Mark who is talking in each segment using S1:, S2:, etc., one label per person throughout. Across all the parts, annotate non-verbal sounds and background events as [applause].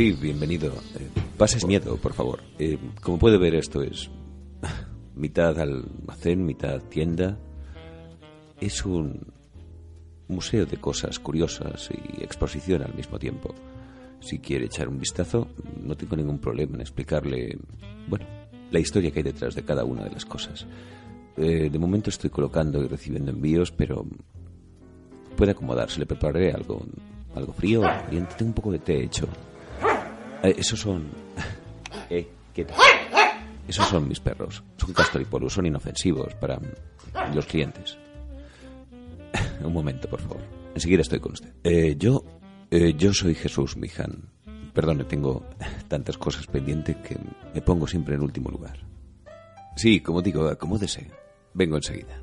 S1: sí, bienvenido. Eh, pase miedo, por favor. Eh, como puede ver, esto es [laughs] mitad almacén, mitad tienda. Es un museo de cosas curiosas y exposición al mismo tiempo. Si quiere echar un vistazo, no tengo ningún problema en explicarle, bueno, la historia que hay detrás de cada una de las cosas. Eh, de momento estoy colocando y recibiendo envíos, pero puede acomodarse. Le prepararé algo, algo frío, caliente. Un poco de té hecho. Eh, esos son. [laughs] Eh, ¿qué tal? Esos son mis perros. Son castor y polvo, son inofensivos para los clientes. [laughs] un momento, por favor. Enseguida estoy con usted. Eh, yo, eh, yo soy Jesús Mijan. Perdone, tengo [laughs] tantas cosas pendientes que me pongo siempre en último lugar. Sí, como digo, acomódese. Vengo enseguida.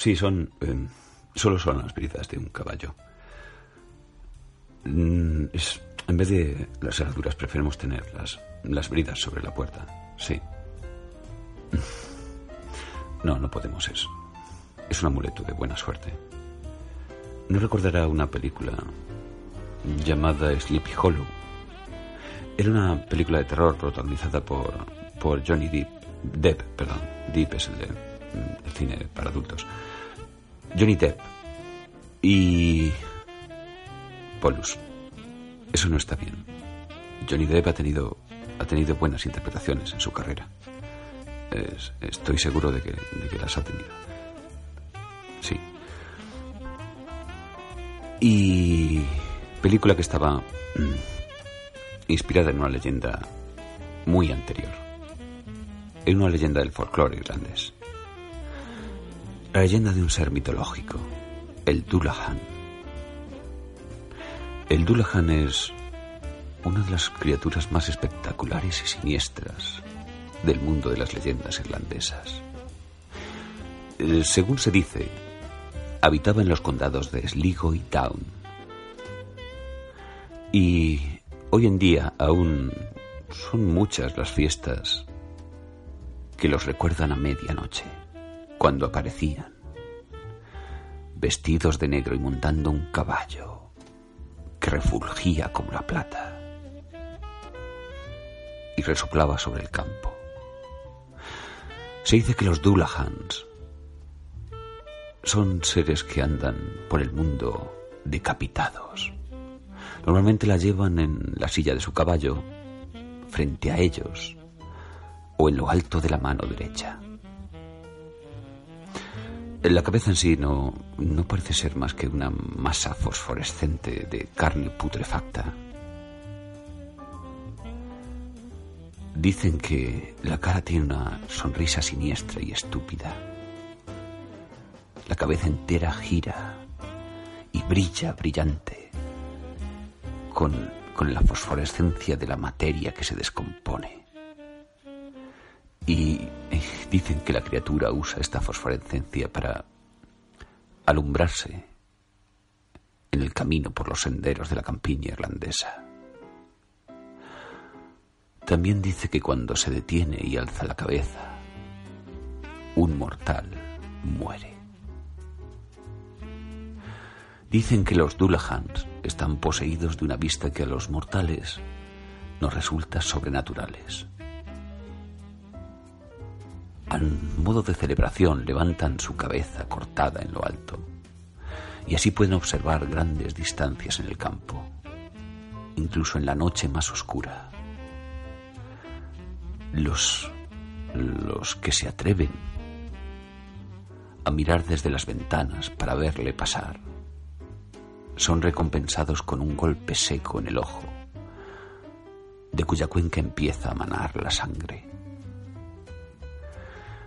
S1: Sí, son. eh, solo son las bridas de un caballo. Mm, es- en vez de las herraduras, preferimos tener las, las bridas sobre la puerta. Sí. [laughs] No, no podemos. Es, es un amuleto de buena suerte. ¿No recordará una película llamada Sleepy Hollow? Era una película de terror protagonizada por, por Johnny Depp. Depp, perdón. Depp es el de cine para adultos. Johnny Depp y Polus. Eso no está bien. Johnny Depp ha tenido ha tenido buenas interpretaciones en su carrera. Es- estoy seguro de que, de que las ha tenido. Sí. Y película que estaba mm, inspirada en una leyenda muy anterior. En una leyenda del folclore irlandés. La leyenda de un ser mitológico, el Dullahan. El Dullahan es una de las criaturas más espectaculares y siniestras del mundo de las leyendas irlandesas. Eh, según se dice, habitaba en los condados de Sligo y Down. Y hoy en día aún son muchas las fiestas que los recuerdan a medianoche, cuando aparecían, vestidos de negro y montando un caballo que refulgía como la plata y resoplaba sobre el campo. Se dice que los Dullahans son seres que andan por el mundo decapitados. Normalmente la llevan en la silla de su caballo, frente a ellos, o en lo alto de la mano derecha. La cabeza en sí no, no parece ser más que una masa fosforescente de carne putrefacta. Dicen que la cara tiene una sonrisa siniestra y estúpida. La cabeza entera gira y brilla brillante con, con la fosforescencia de la materia que se descompone. Y eh, dicen que la criatura usa esta fosforescencia para alumbrarse en el camino por los senderos de la campiña irlandesa. También dice que cuando se detiene y alza la cabeza, un mortal muere. Dicen que los Dullahans están poseídos de una vista que a los mortales nos resulta sobrenaturales. Al modo de celebración levantan su cabeza cortada en lo alto y así pueden observar grandes distancias en el campo, incluso en la noche más oscura. Los, los que se atreven
S2: a mirar desde las ventanas para verle pasar, son recompensados con un golpe seco en el ojo, de cuya cuenca empieza a manar la sangre.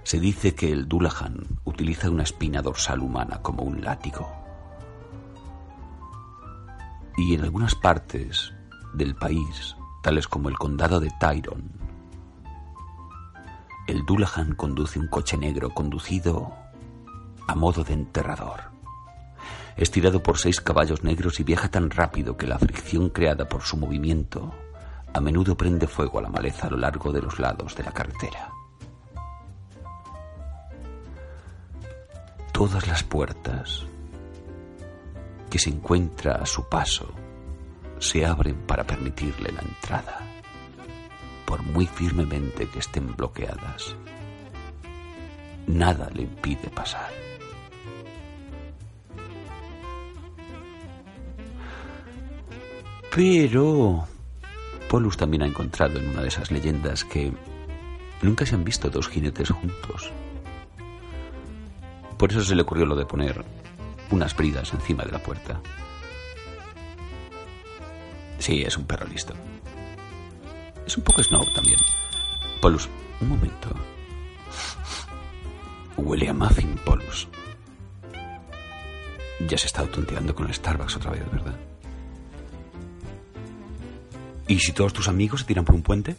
S2: Se dice que el Dullahan utiliza una espina dorsal humana como un látigo. Y en algunas partes del país, tales como el condado de Tyrone, el Dullahan conduce un coche negro conducido a modo de enterrador. Estirado por seis caballos negros y viaja tan rápido que la fricción creada por su movimiento a menudo prende fuego a la maleza a lo largo de los lados de la carretera. Todas las puertas que se encuentra a su paso se abren para permitirle la entrada, por muy firmemente que estén bloqueadas. Nada le impide pasar. Pero Polus también ha encontrado en una de esas leyendas que nunca se han visto dos jinetes juntos. Por eso se le ocurrió lo de poner unas bridas encima de la puerta. Sí, es un perro listo. Es un poco snow también. Polus, un momento. Huele a muffin, Polus. Ya se está tonteando con el Starbucks otra vez, ¿verdad? ¿Y si todos tus amigos se tiran por un puente?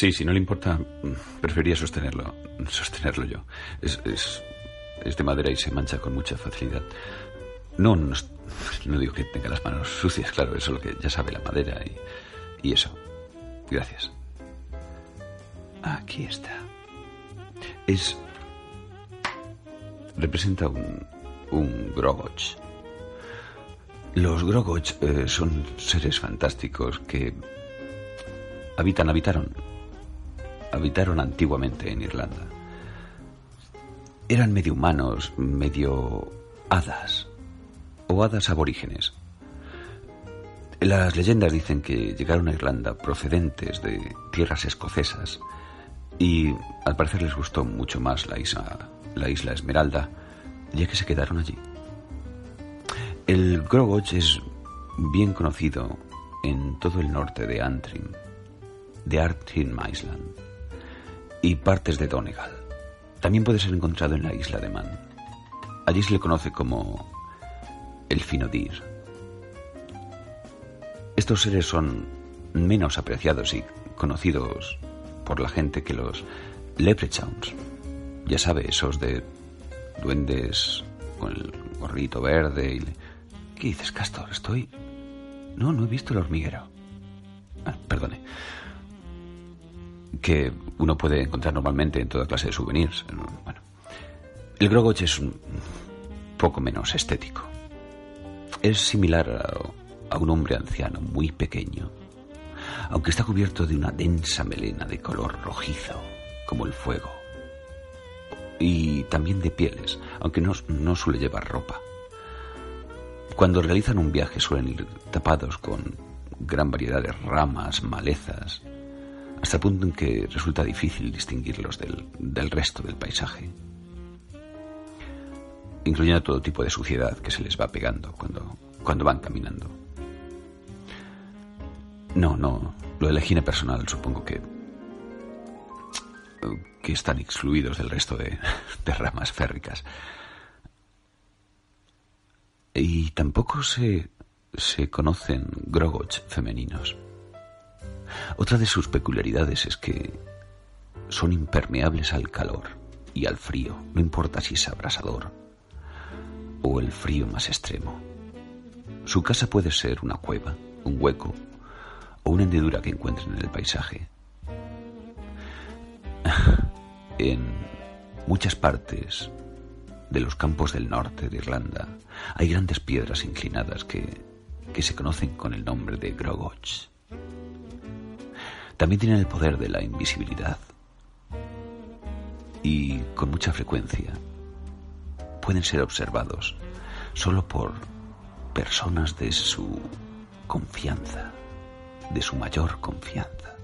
S2: Sí, si no le importa, preferiría sostenerlo. Sostenerlo yo. Es, es, de madera y se mancha con mucha facilidad. No, no, no, digo que tenga las manos sucias, claro, eso es lo que ya sabe la madera y, y eso. Gracias. Aquí está. Es. representa un. un Grogoch. Los Grogoch eh, son seres fantásticos que habitan, habitaron habitaron antiguamente en Irlanda. Eran medio humanos, medio hadas o hadas aborígenes.
S1: Las leyendas dicen que llegaron a Irlanda procedentes de tierras escocesas y al parecer les gustó mucho más la isla, la isla Esmeralda, ya que se quedaron allí. El Grogoch es bien conocido en todo el norte de Antrim, de Antrim Island y partes de Donegal. También puede ser encontrado en la isla de Man. Allí se le conoce como el Finodir. Estos seres son menos apreciados y conocidos por la gente que los leprechauns. Ya sabe, esos de duendes con el gorrito verde y... ¿Qué dices, Castor? Estoy... No, no he visto el hormiguero. Ah, perdone. Que uno puede encontrar normalmente en toda clase de souvenirs. Bueno. El Grogoch es un poco menos estético. Es similar a, un hombre anciano muy pequeño, aunque está cubierto de una densa melena de color rojizo, como el fuego. Y también de pieles, aunque no suele llevar ropa. Cuando realizan un viaje suelen ir tapados con gran variedad de ramas, malezas, hasta el punto en que resulta difícil distinguirlos del, del resto del paisaje, incluyendo todo tipo de suciedad que se les va pegando cuando, cuando van caminando. No, no, lo de la higiene personal supongo que que están excluidos del resto de, de ramas férricas. Y tampoco se, se conocen grogoch femeninos. Otra de sus peculiaridades es que son impermeables al calor y al frío, no importa si es abrasador o el frío más extremo. Su casa puede ser una cueva, un hueco o una hendidura que encuentren en el paisaje. [laughs] En muchas partes de los campos del norte de Irlanda hay grandes piedras inclinadas que, que se conocen con el nombre de Grogoch. También tienen el poder de la invisibilidad y con mucha frecuencia pueden ser observados solo por personas de su confianza, de su mayor confianza.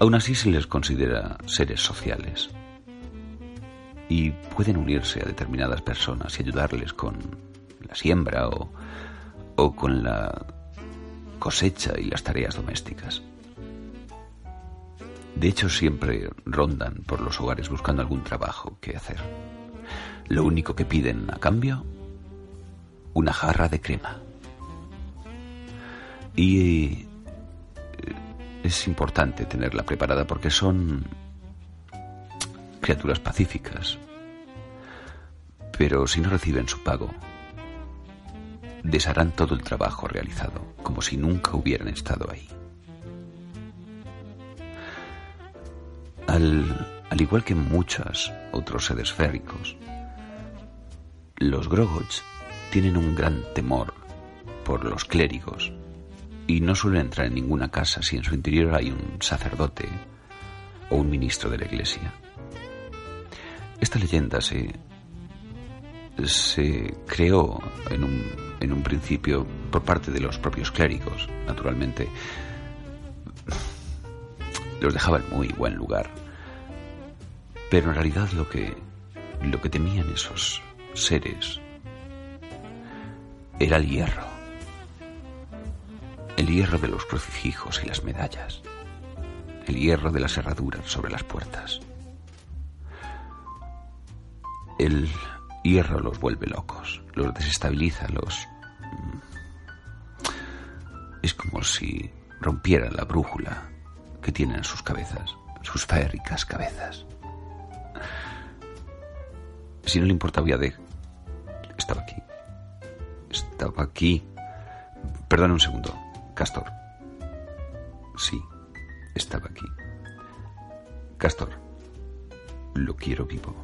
S1: Aún así se les considera seres sociales y pueden unirse a determinadas personas y ayudarles con la siembra o, o con la cosecha y las tareas domésticas. De hecho, siempre rondan por los hogares buscando algún trabajo que hacer. Lo único que piden a cambio, una jarra de crema. Y eh, es importante tenerla preparada porque son criaturas pacíficas. Pero si no reciben su pago, desharán todo el trabajo realizado, como si nunca hubieran estado ahí. Al, al igual que muchos otros seres féricos, los Grogots tienen un gran temor por los clérigos y no suelen entrar en ninguna casa si en su interior hay un sacerdote o un ministro de la iglesia. Esta leyenda se, se creó en un, en un principio por parte de los propios clérigos, naturalmente. Los dejaba en muy buen lugar. Pero en realidad lo que, lo que temían esos seres era el hierro. El hierro de los crucifijos y las medallas. El hierro de las herraduras sobre las puertas. El hierro los vuelve locos, los desestabiliza, los... Mm, es como si rompieran la brújula que tienen en sus cabezas, sus férricas cabezas. Si no le importa, voy a de... Estaba aquí. Estaba aquí. Perdona un segundo, Castor. Sí, estaba aquí. Castor, lo quiero vivo.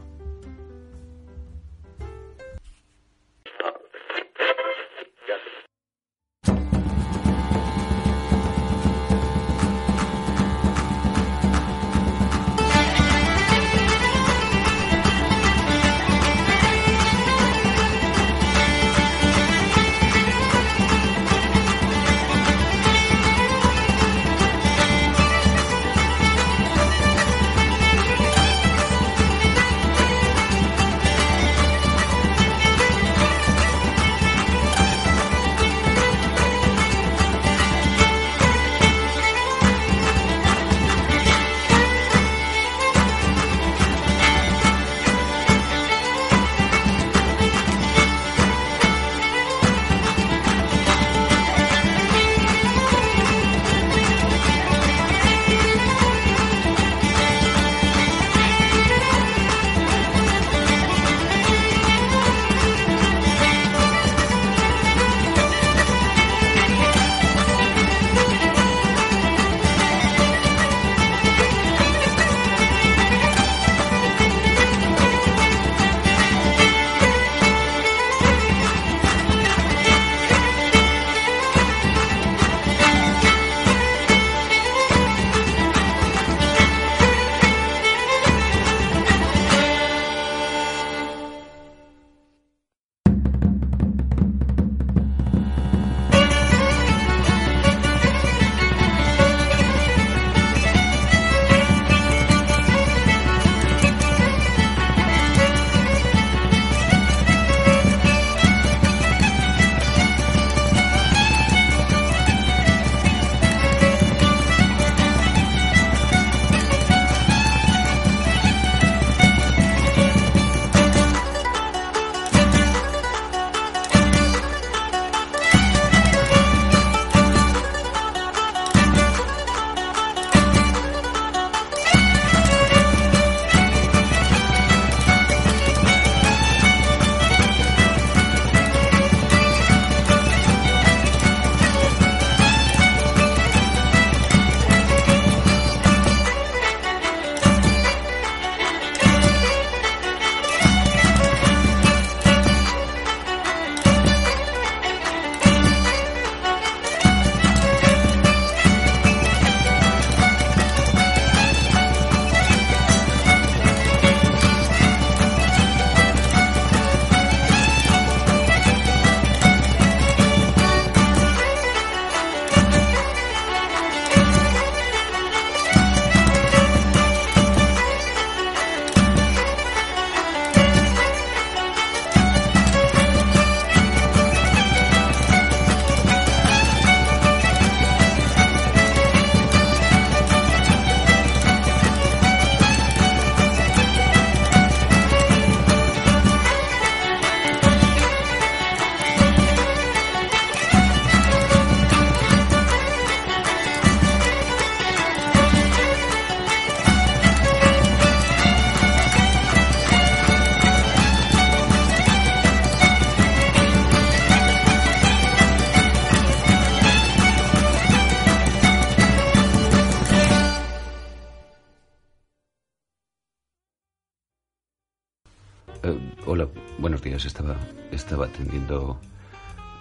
S1: Eh, hola, buenos días. Estaba, estaba atendiendo.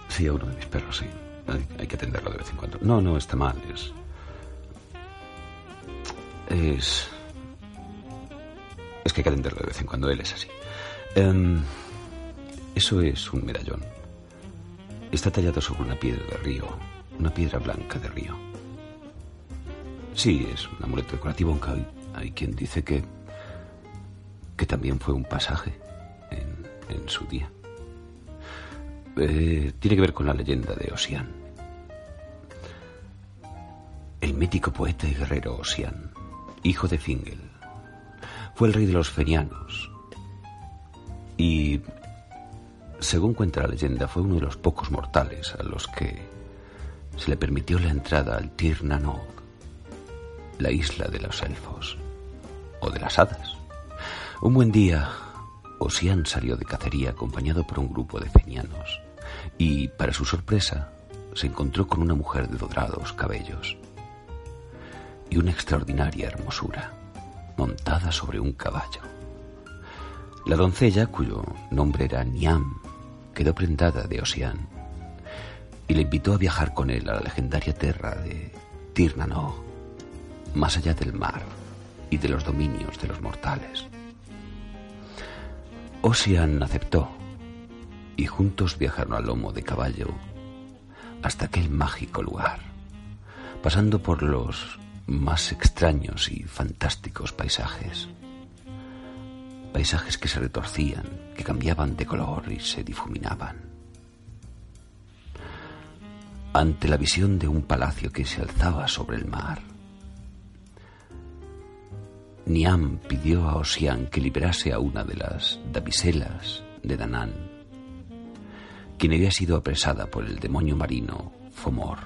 S1: Sí, a uno de mis perros, sí. Hay, que atenderlo de vez en cuando. No, no, está mal. Es. Es. Es que hay que atenderlo de vez en cuando. Él es así. Em, eso es un medallón. Está tallado sobre una piedra de río. Una piedra blanca de río. Sí, es un amuleto decorativo, aunque hay, hay quien dice que. que también fue un pasaje en, su día. Eh, tiene que ver con la leyenda de Osian. El mítico poeta y guerrero Osian, hijo de Fingel, fue el rey de los fenianos y, según cuenta la leyenda, fue uno de los pocos mortales a los que se le permitió la entrada al Tir la isla de los elfos o de las hadas. Un buen día, Osian salió de cacería acompañado por un grupo de fenianos y, para su sorpresa, se encontró con una mujer de dorados cabellos y una extraordinaria hermosura, montada sobre un caballo. La doncella, cuyo nombre era Niam, quedó prendada de Osian y le invitó a viajar con él a la legendaria tierra de Tirnanog, más allá del mar y de los dominios de los mortales. Ocean aceptó y juntos viajaron al lomo de caballo hasta aquel mágico lugar, pasando por los más extraños y fantásticos paisajes. Paisajes que se retorcían, que cambiaban de color y se difuminaban. Ante la visión de un palacio que se alzaba sobre el mar, Niam pidió a Osian que liberase a una de las damiselas de Danán, quien había sido apresada por el demonio marino Fomor.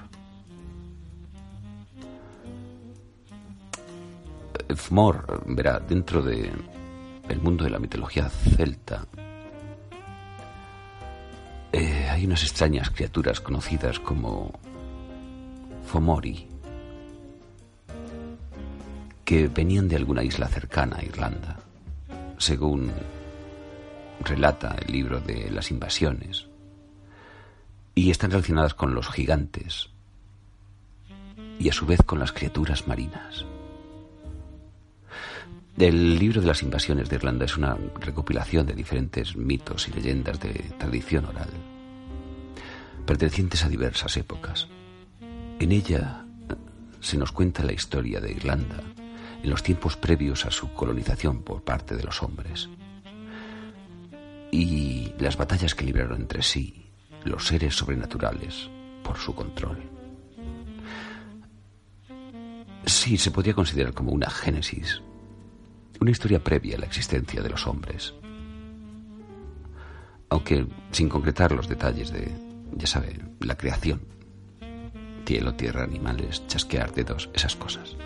S1: Fomor, verá, dentro de el mundo de la mitología celta, eh, hay unas extrañas criaturas conocidas como Fomori que venían de alguna isla cercana a Irlanda, según relata el libro de las invasiones, y están relacionadas con los gigantes y a su vez con las criaturas marinas. El libro de las invasiones de Irlanda es una recopilación de diferentes mitos y leyendas de tradición oral, pertenecientes a diversas épocas. En ella se nos cuenta la historia de Irlanda en los tiempos previos a su colonización por parte de los hombres. Y las batallas que libraron entre sí los seres sobrenaturales por su control. Sí, se podría considerar como una génesis, una historia previa a la existencia de los hombres. Aunque sin concretar los detalles de, ya sabe, la creación. Cielo, tierra, animales, chasquear dedos, esas cosas.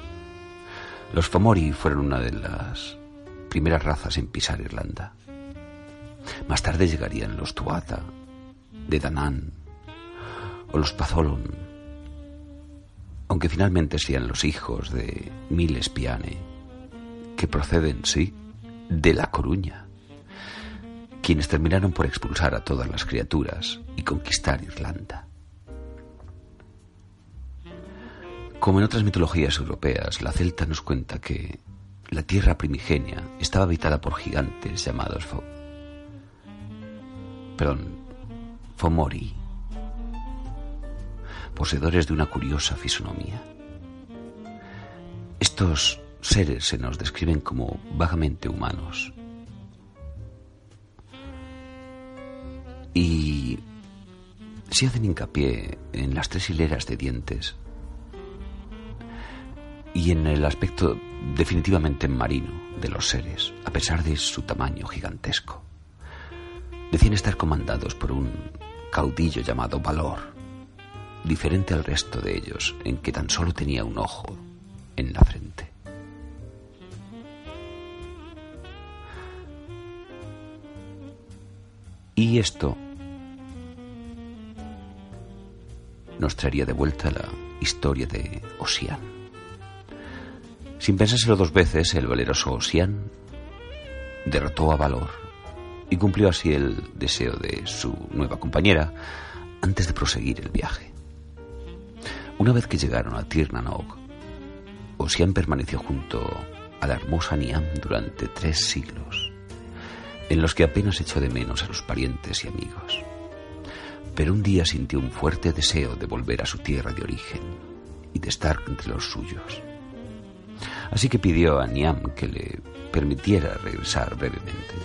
S1: Los Fomori fueron una de las primeras razas en pisar Irlanda. Más tarde llegarían los Tuatha, de Danán, o los Pazolon, aunque finalmente sean los hijos de Miles Piane, que proceden, sí, de La Coruña, quienes terminaron por expulsar a todas las criaturas y conquistar Irlanda. Como en otras mitologías europeas, la celta nos cuenta que la tierra primigenia estaba habitada por gigantes llamados Fo perdón, Fomori, poseedores de una curiosa fisonomía. Estos seres se nos describen como vagamente humanos. Y se hacen hincapié en las tres hileras de dientes y en el aspecto definitivamente marino de los seres, a pesar de su tamaño gigantesco. Decían estar comandados por un caudillo llamado Valor, diferente al resto de ellos, en que tan solo tenía un ojo en la frente. Y esto nos traería de vuelta la historia de Osian. Sin pensárselo dos veces, el valeroso Osian derrotó a Valor y cumplió así el deseo de su nueva compañera antes de proseguir el viaje. Una vez que llegaron a Tirnanog, Ossian permaneció junto a la hermosa Niam durante tres siglos, en los que apenas echó de menos a los parientes y amigos. Pero un día sintió un fuerte deseo de volver a su tierra de origen y de estar entre los suyos. Así que pidió a Niam que le permitiera regresar brevemente.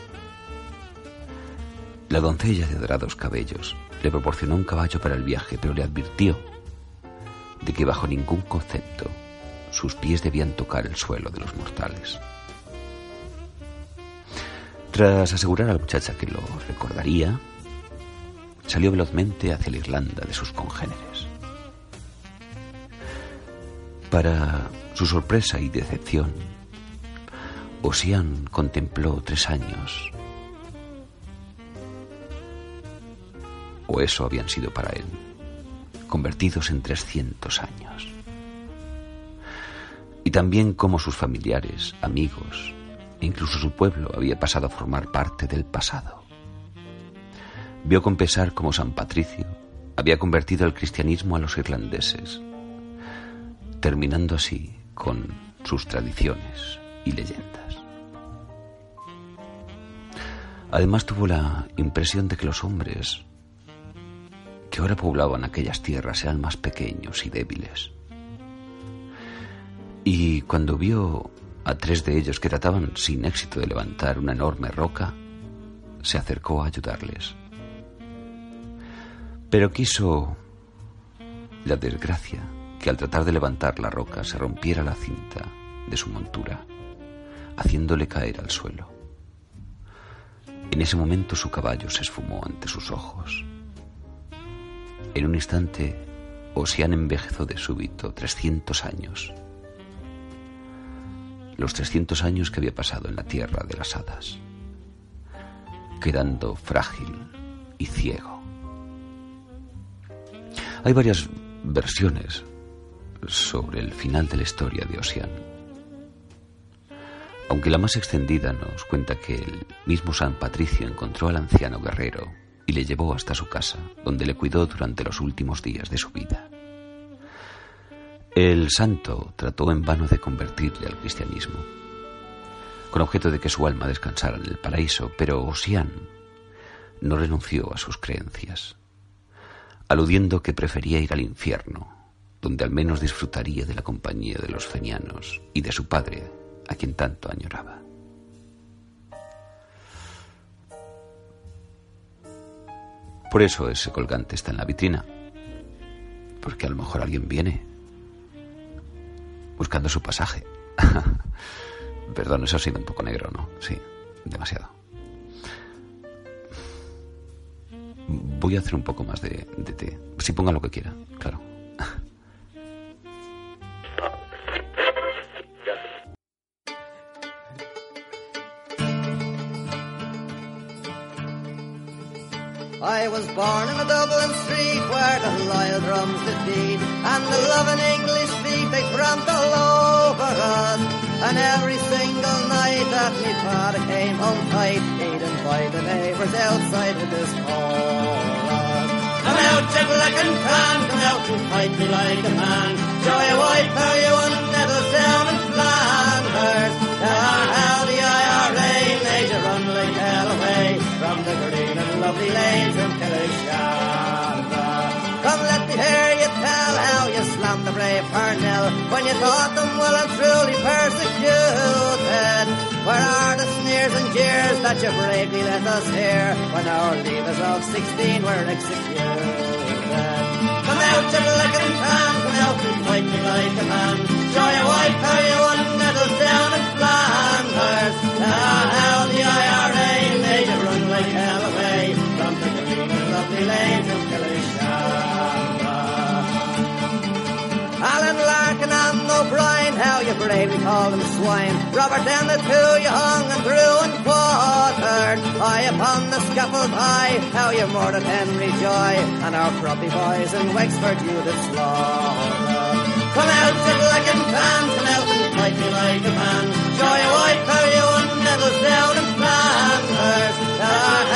S1: La doncella de dorados cabellos le proporcionó un caballo para el viaje, pero le advirtió de que bajo ningún concepto sus pies debían tocar el suelo de los mortales. Tras asegurar a la muchacha que lo recordaría, salió velozmente hacia la Irlanda de sus congéneres. Para su sorpresa y decepción, Ossian contempló tres años, o eso habían sido para él, convertidos en trescientos años. Y también cómo sus familiares, amigos e incluso su pueblo había pasado a formar parte del pasado. Vio con pesar cómo San Patricio había convertido el cristianismo a los irlandeses, terminando así con sus tradiciones y leyendas. Además tuvo la impresión de que los hombres que ahora poblaban aquellas tierras eran más pequeños y débiles. Y cuando vio a tres de ellos que trataban sin éxito de levantar una enorme roca, se acercó a ayudarles. Pero quiso la desgracia que al tratar de levantar la roca se rompiera la cinta de su montura, haciéndole caer al suelo. En ese momento su caballo se esfumó ante sus ojos. En un instante, Ocean envejezó de súbito trescientos años. Los trescientos años que había pasado en la tierra de las hadas, quedando frágil y ciego. Hay varias versiones sobre el final de la historia de Ocean. Aunque la más extendida nos cuenta que el mismo San Patricio encontró al anciano guerrero y le llevó hasta su casa, donde le cuidó durante los últimos días de su vida. El santo trató en vano de convertirle al cristianismo, con objeto de que su alma descansara en el paraíso, pero Ossian no renunció a sus creencias, aludiendo que prefería ir al infierno donde al menos disfrutaría de la compañía de los fenianos y de su padre, a quien tanto añoraba. Por eso ese colgante está en la vitrina, porque a lo mejor alguien viene buscando su pasaje. [laughs] Perdón, eso ha sido un poco negro, ¿no? Sí, demasiado. Voy a hacer un poco más de, de té. Si ponga lo que quiera, claro. [laughs]
S3: I was born in a Dublin street where the loyal drums did beat and the loving English feet they tramped all over us. And every single night that me father came home tight, he'd invite the neighbours outside of his chorus. Come out, Jack and Pan, come out and fight me like a man. Show you white, tell you one medals down in Flanders. Tell her how the lovely lanes of Killishamba. Come let me hear you tell how you slammed the brave Parnell when you thought them well and truly persecuted. Where are the sneers and jeers that you bravely let us hear when our leaders of 16 were executed? Come out, you black and tan, come out and fight me like a man. Show you white how you won medals down in Flanders. Ah, how the IRA made you run like hell and lovely lanes. Alan Larkin and O'Brien, how you bravely called them swine. Robert down the two you hung and threw and quartered. High upon the scaffold high, how you murdered Henry Joy and our croppy boys in Wexford you did slaughter. Come out, you black and tan, come out and fight me like a man. You white, how you won medals down in Flanders. Ah,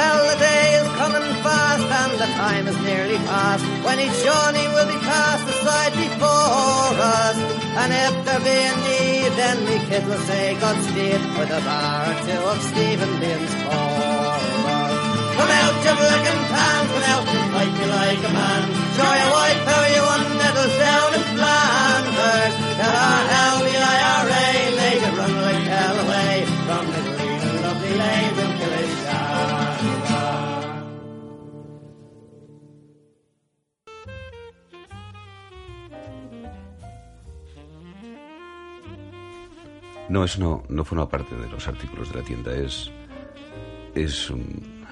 S3: Well, the day is coming fast and the time is nearly past when each journey will be cast aside before us. And if there be a need, then we kid will say Godspeed with a bar or two of Stephen Bean's chorus. Come out, you and tan, come out and fight me like a man. Show your white power, you one medals down in Flanders. Our how the IRA made it run like hell away from the green and lovely lanes
S1: No, eso no, no forma parte de los artículos de la tienda. Es, es un,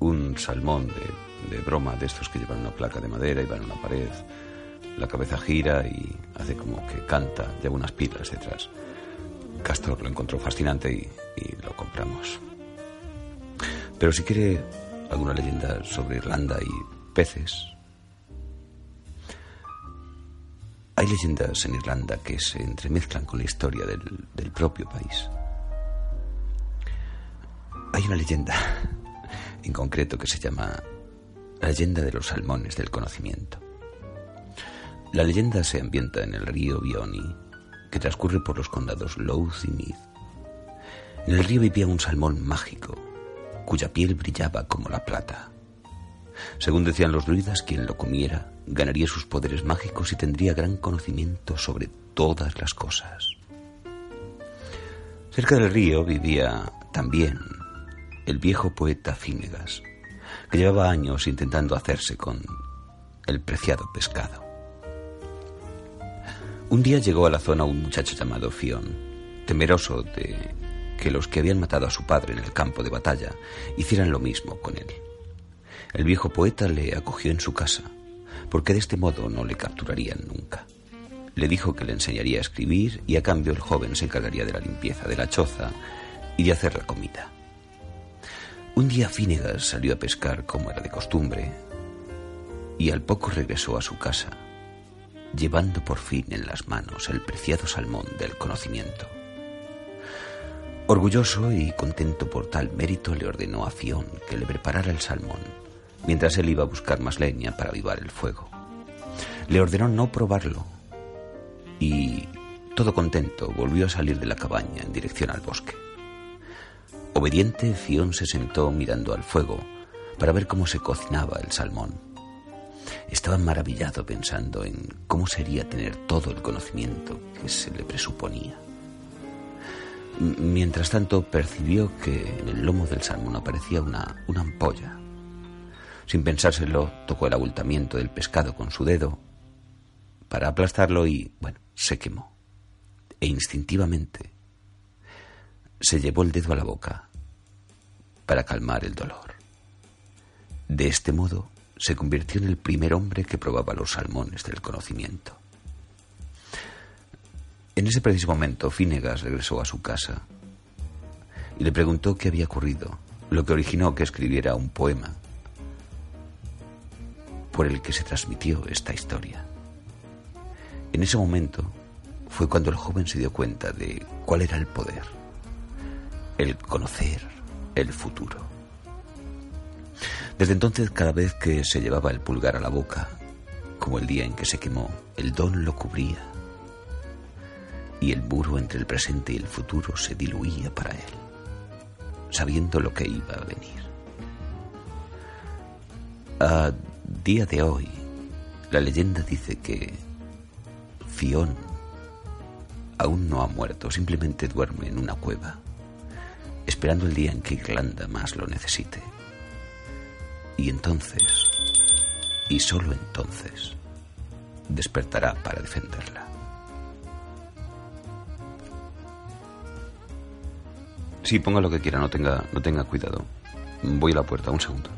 S1: un salmón de, de broma de estos que llevan una placa de madera y van a una pared. La cabeza gira y hace como que canta, lleva unas pilas detrás. Castor lo encontró fascinante y, y lo compramos. Pero si quiere alguna leyenda sobre Irlanda y peces, hay leyendas en Irlanda que se entremezclan con la historia del, del propio país. Hay una leyenda [laughs] en concreto que se llama la leyenda de los salmones del conocimiento. La leyenda se ambienta en el río Bioni, que transcurre por los condados Louth y Meath. En el río vivía un salmón mágico, cuya piel brillaba como la plata. Según decían los druidas, quien lo comiera ganaría sus poderes mágicos y tendría gran conocimiento sobre todas las cosas. Cerca del río vivía también el viejo poeta Fínegas, que llevaba años intentando hacerse con el preciado pescado. Un día llegó a la zona un muchacho llamado Fion, temeroso de que los que habían matado a su padre en el campo de batalla hicieran lo mismo con él. El viejo poeta le acogió en su casa, porque de este modo no le capturarían nunca. Le dijo que le enseñaría a escribir y a cambio el joven se encargaría de la limpieza de la choza y de hacer la comida. Un día Fínegas salió a pescar como era de costumbre y al poco regresó a su casa, llevando por fin en las manos el preciado salmón del conocimiento. Orgulloso y contento por tal mérito, le ordenó a Fión que le preparara el salmón, mientras él iba a buscar más leña para avivar el fuego. Le ordenó no probarlo y, todo contento, volvió a salir de la cabaña en dirección al bosque. Obediente, Fión se sentó mirando al fuego para ver cómo se cocinaba el salmón. Estaba maravillado pensando en cómo sería tener todo el conocimiento que se le presuponía. Mientras tanto, percibió que en el lomo del salmón aparecía una, una ampolla. Sin pensárselo, tocó el abultamiento del pescado con su dedo para aplastarlo y, bueno, se quemó. E instintivamente se llevó el dedo a la boca para calmar el dolor. De este modo, se convirtió en el primer hombre que probaba los salmones del conocimiento. En ese preciso momento, Fínegas regresó a su casa y le preguntó qué había ocurrido, lo que originó que escribiera un poema por el que se transmitió esta historia. En ese momento fue cuando el joven se dio cuenta de cuál era el poder, el conocer el futuro. Desde entonces, cada vez que se llevaba el pulgar a la boca, como el día en que se quemó, el don lo cubría y el muro entre el presente y el futuro se diluía para él, sabiendo lo que iba a venir. A día de hoy, la leyenda dice que Fión aún no ha muerto, simplemente duerme en una cueva, esperando el día en que Irlanda más lo necesite. Y entonces, y solo entonces, despertará para defenderla. Sí, ponga lo que quiera, no tenga, no tenga cuidado. Voy a la puerta, un segundo.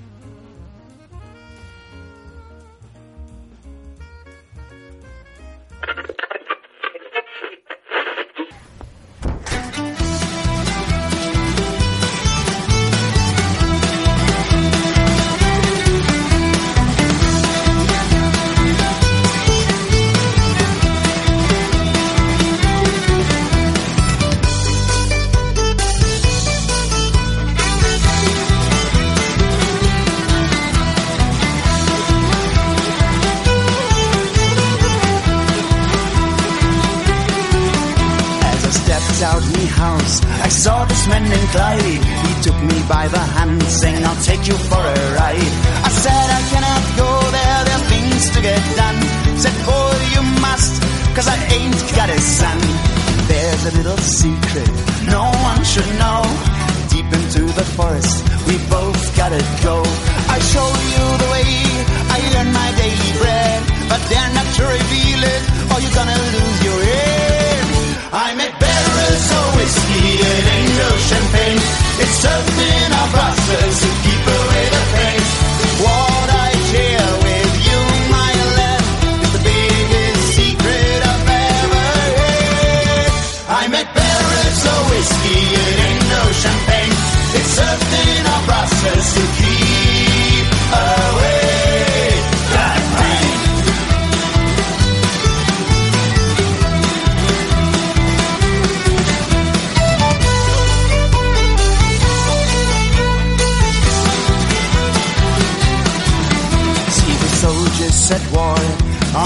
S4: War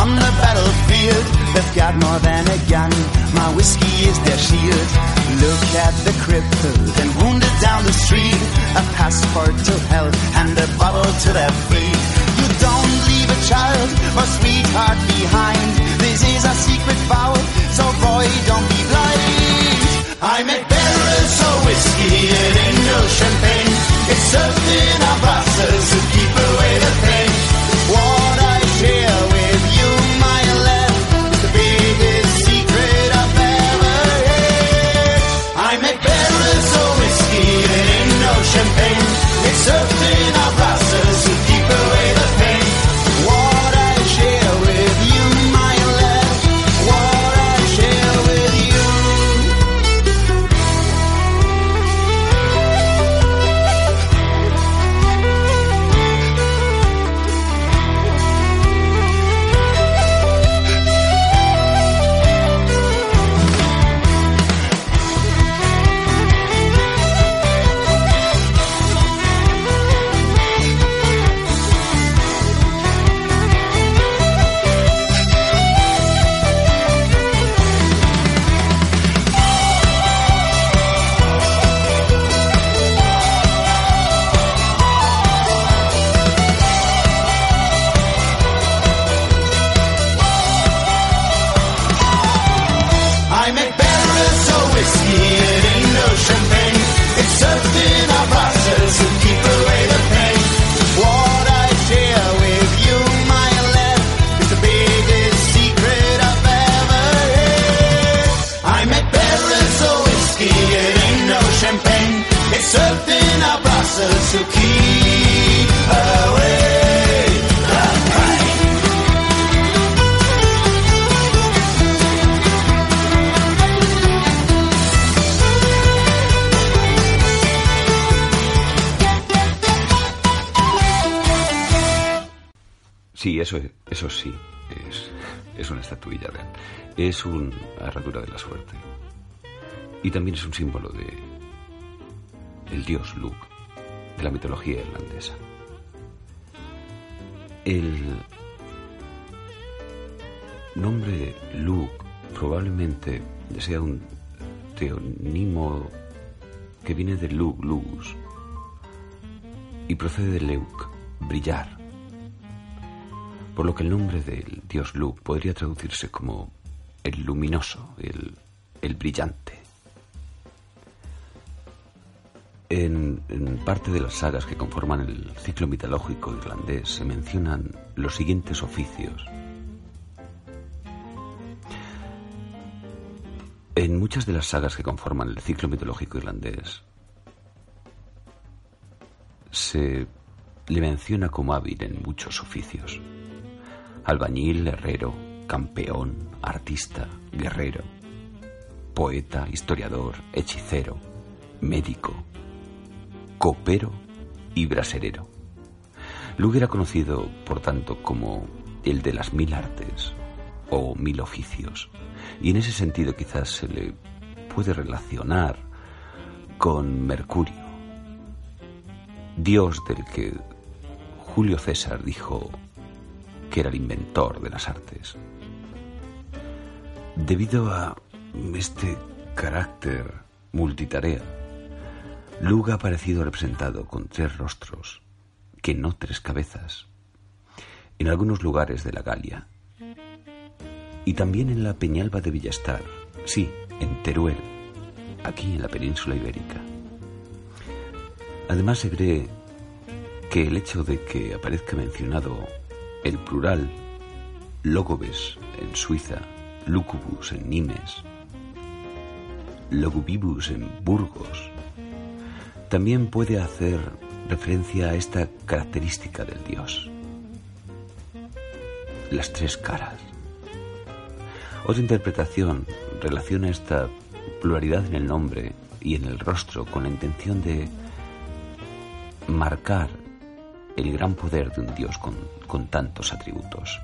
S4: on the battlefield. They've got more than a gun. My whiskey is their shield. Look at the crippled and wounded down the street. A passport to health and a bottle to their feet. You don't leave a child or sweetheart behind. This is a secret vow, so boy, don't be blind. I'm make barrels of whiskey, ain't no champagne. It's served in our glasses to keep away the pain.
S1: Eso, sí, es, es una estatuilla real. Es una herradura de la suerte. Y también es un símbolo de el dios Luke, de la mitología irlandesa. El nombre Luke probablemente sea un teonimo que viene de Lug, luz, y procede de Leuk, brillar por lo que el nombre del dios Luke podría traducirse como el luminoso, el, el brillante. En parte de las sagas que conforman el ciclo mitológico irlandés se mencionan los siguientes oficios. En muchas de las sagas que conforman el ciclo mitológico irlandés se le menciona como hábil en muchos oficios albañil, herrero, campeón, artista, guerrero, poeta, historiador, hechicero, médico, copero y braserero. Luke era conocido, por tanto, como el de las mil artes o mil oficios, y en ese sentido quizás se le puede relacionar con Mercurio, dios del que Julio César dijo que era el inventor de las artes. Debido a este carácter multitarea, Luke ha aparecido representado con tres rostros, que no tres cabezas, en algunos lugares de la Galia. Y también en la Peñalba de Villastar, sí, en Teruel, aquí en la península ibérica. Además se cree que el hecho de que aparezca mencionado el plural logobes en Suiza, lucubus en Nimes, logubibus en Burgos, también puede hacer referencia a esta característica del dios. Las tres caras. Otra interpretación relaciona esta pluralidad en el nombre y en el rostro con la intención de marcar el gran poder de un dios con, tantos atributos.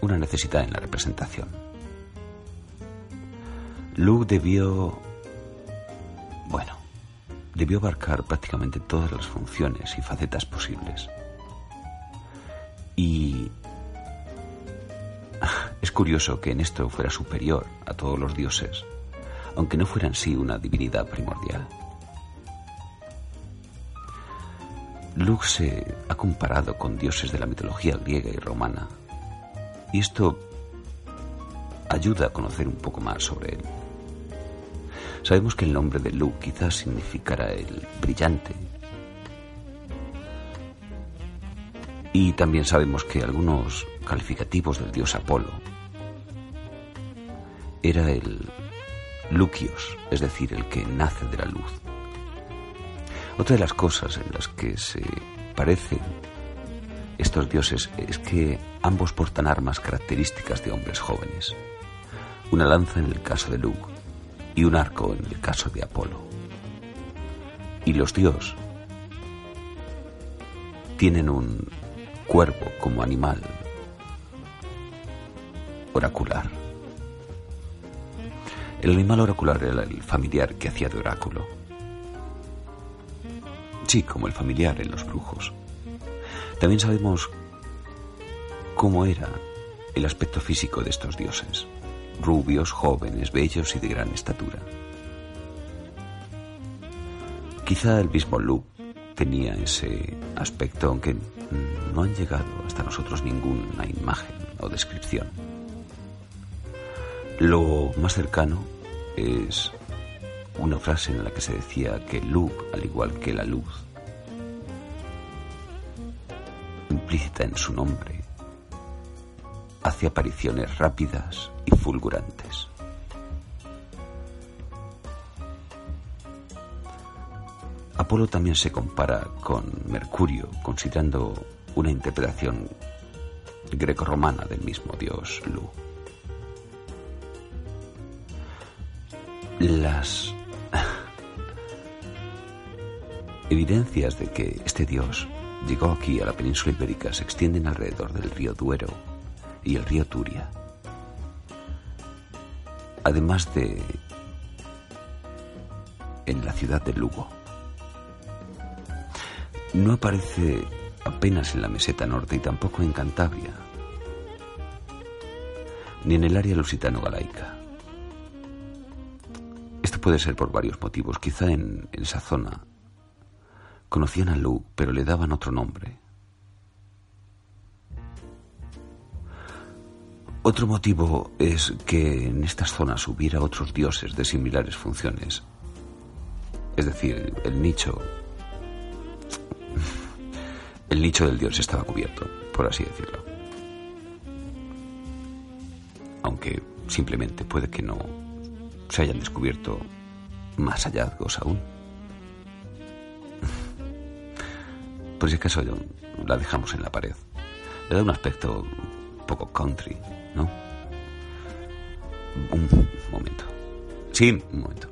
S1: Una necesidad en la representación. Luke debió, bueno, debió abarcar prácticamente todas las funciones y facetas posibles. Y [laughs] es curioso que en esto fuera superior a todos los dioses, aunque no fuera en sí una divinidad primordial. Luke se ha comparado con dioses de la mitología griega y romana, y esto ayuda a conocer un poco más sobre él. Sabemos que el nombre de Luke quizás significará el brillante. Y también sabemos que algunos calificativos del dios Apolo era el Lucios, es decir, el que nace de la luz. Otra de las cosas en las que se parecen estos dioses es que ambos portan armas características de hombres jóvenes. Una lanza en el caso de Luke y un arco en el caso de Apolo. Y los dios tienen un cuervo como animal oracular. El animal oracular era el familiar que hacía de oráculo. Sí, como el familiar en los brujos. También sabemos cómo era el aspecto físico de estos dioses rubios, jóvenes, bellos y de gran estatura. Quizá el mismo Luke tenía ese aspecto, aunque no han llegado hasta nosotros ninguna imagen o descripción. Lo más cercano es una frase en la que se decía que Luke, al igual que la luz, implícita en su nombre, hace apariciones rápidas y fulgurantes. Apolo también se compara con Mercurio, considerando una interpretación greco-romana del mismo dios Lu. Las evidencias de que este dios llegó aquí a la península ibérica se extienden alrededor del río Duero y el río Turia. Además de en la ciudad de Lugo. No aparece apenas en la meseta norte y tampoco en Cantabria, ni en el área lusitano-galaica. Esto puede ser por varios motivos. Quizá en, en esa zona conocían a Luke, pero le daban otro nombre. Otro motivo es que en estas zonas hubiera otros dioses de similares funciones. Es decir, el nicho... El nicho del dios estaba cubierto, por así decirlo. Aunque simplemente puede que no se hayan descubierto más hallazgos aún. Por si acaso la dejamos en la pared. Le da un aspecto poco country, ¿no? Un momento. Sí, un momento.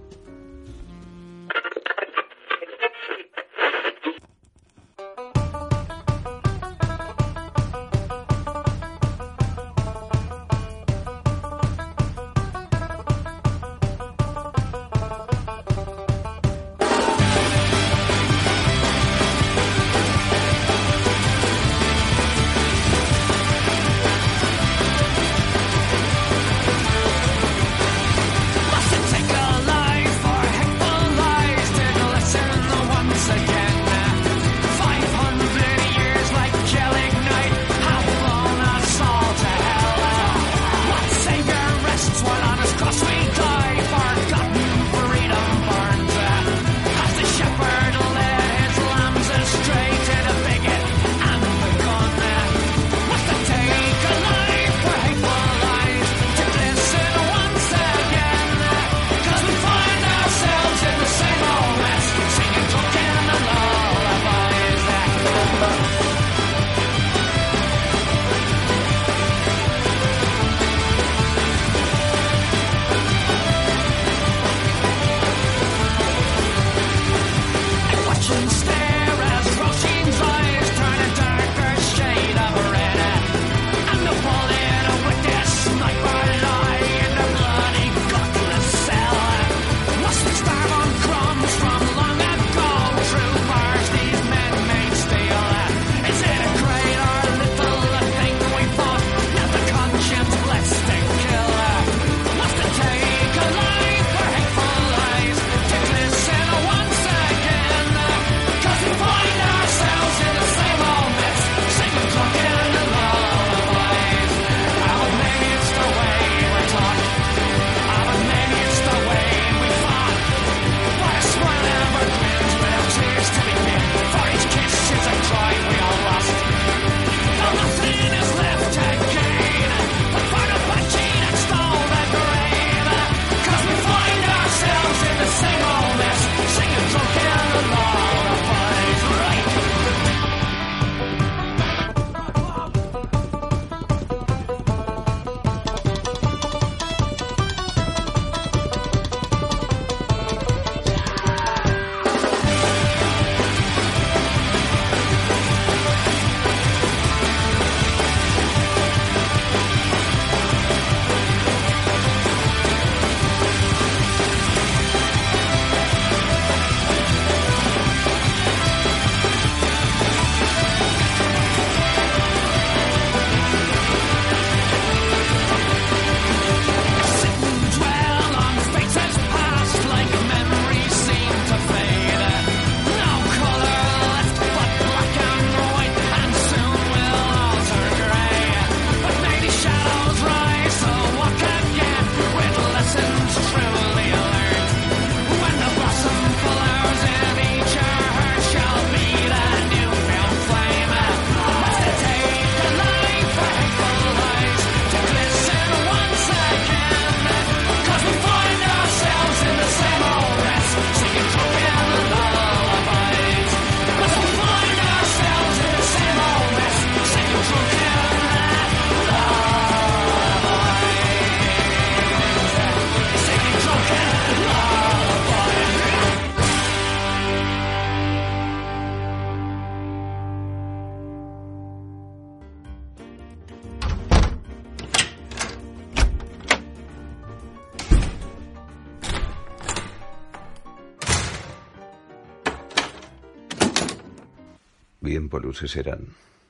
S1: Bien, Polus, ese era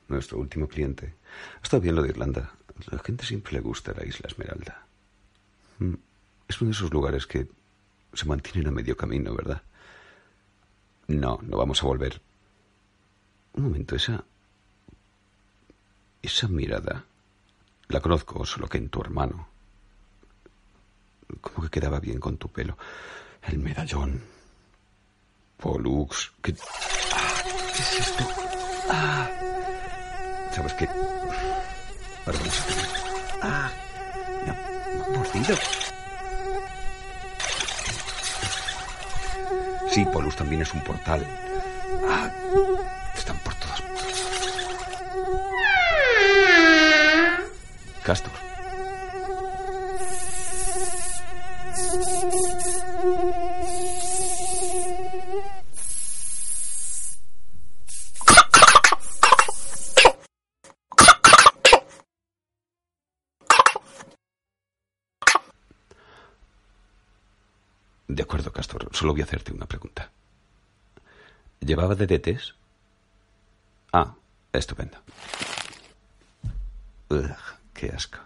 S1: nuestro último cliente. Está bien lo de Irlanda. A la gente siempre le gusta la isla Esmeralda. Mm, es uno de esos lugares que se mantienen a medio camino, ¿verdad? No, no vamos a volver. Un momento, esa... Esa mirada. La conozco solo que en tu hermano. Como que quedaba bien con tu pelo. El medallón. Polux. ¿Qué, ah, ¿qué es esto? Ah. ¿Sabes qué? Hacer Ah. Me ha mordido. Sí, Polus también es un portal. Ah. Están por todas. Castor. De acuerdo, Castor. Solo voy a hacerte una pregunta. ¿Llevaba DDTs? Ah, estupendo. Ugh, qué asco.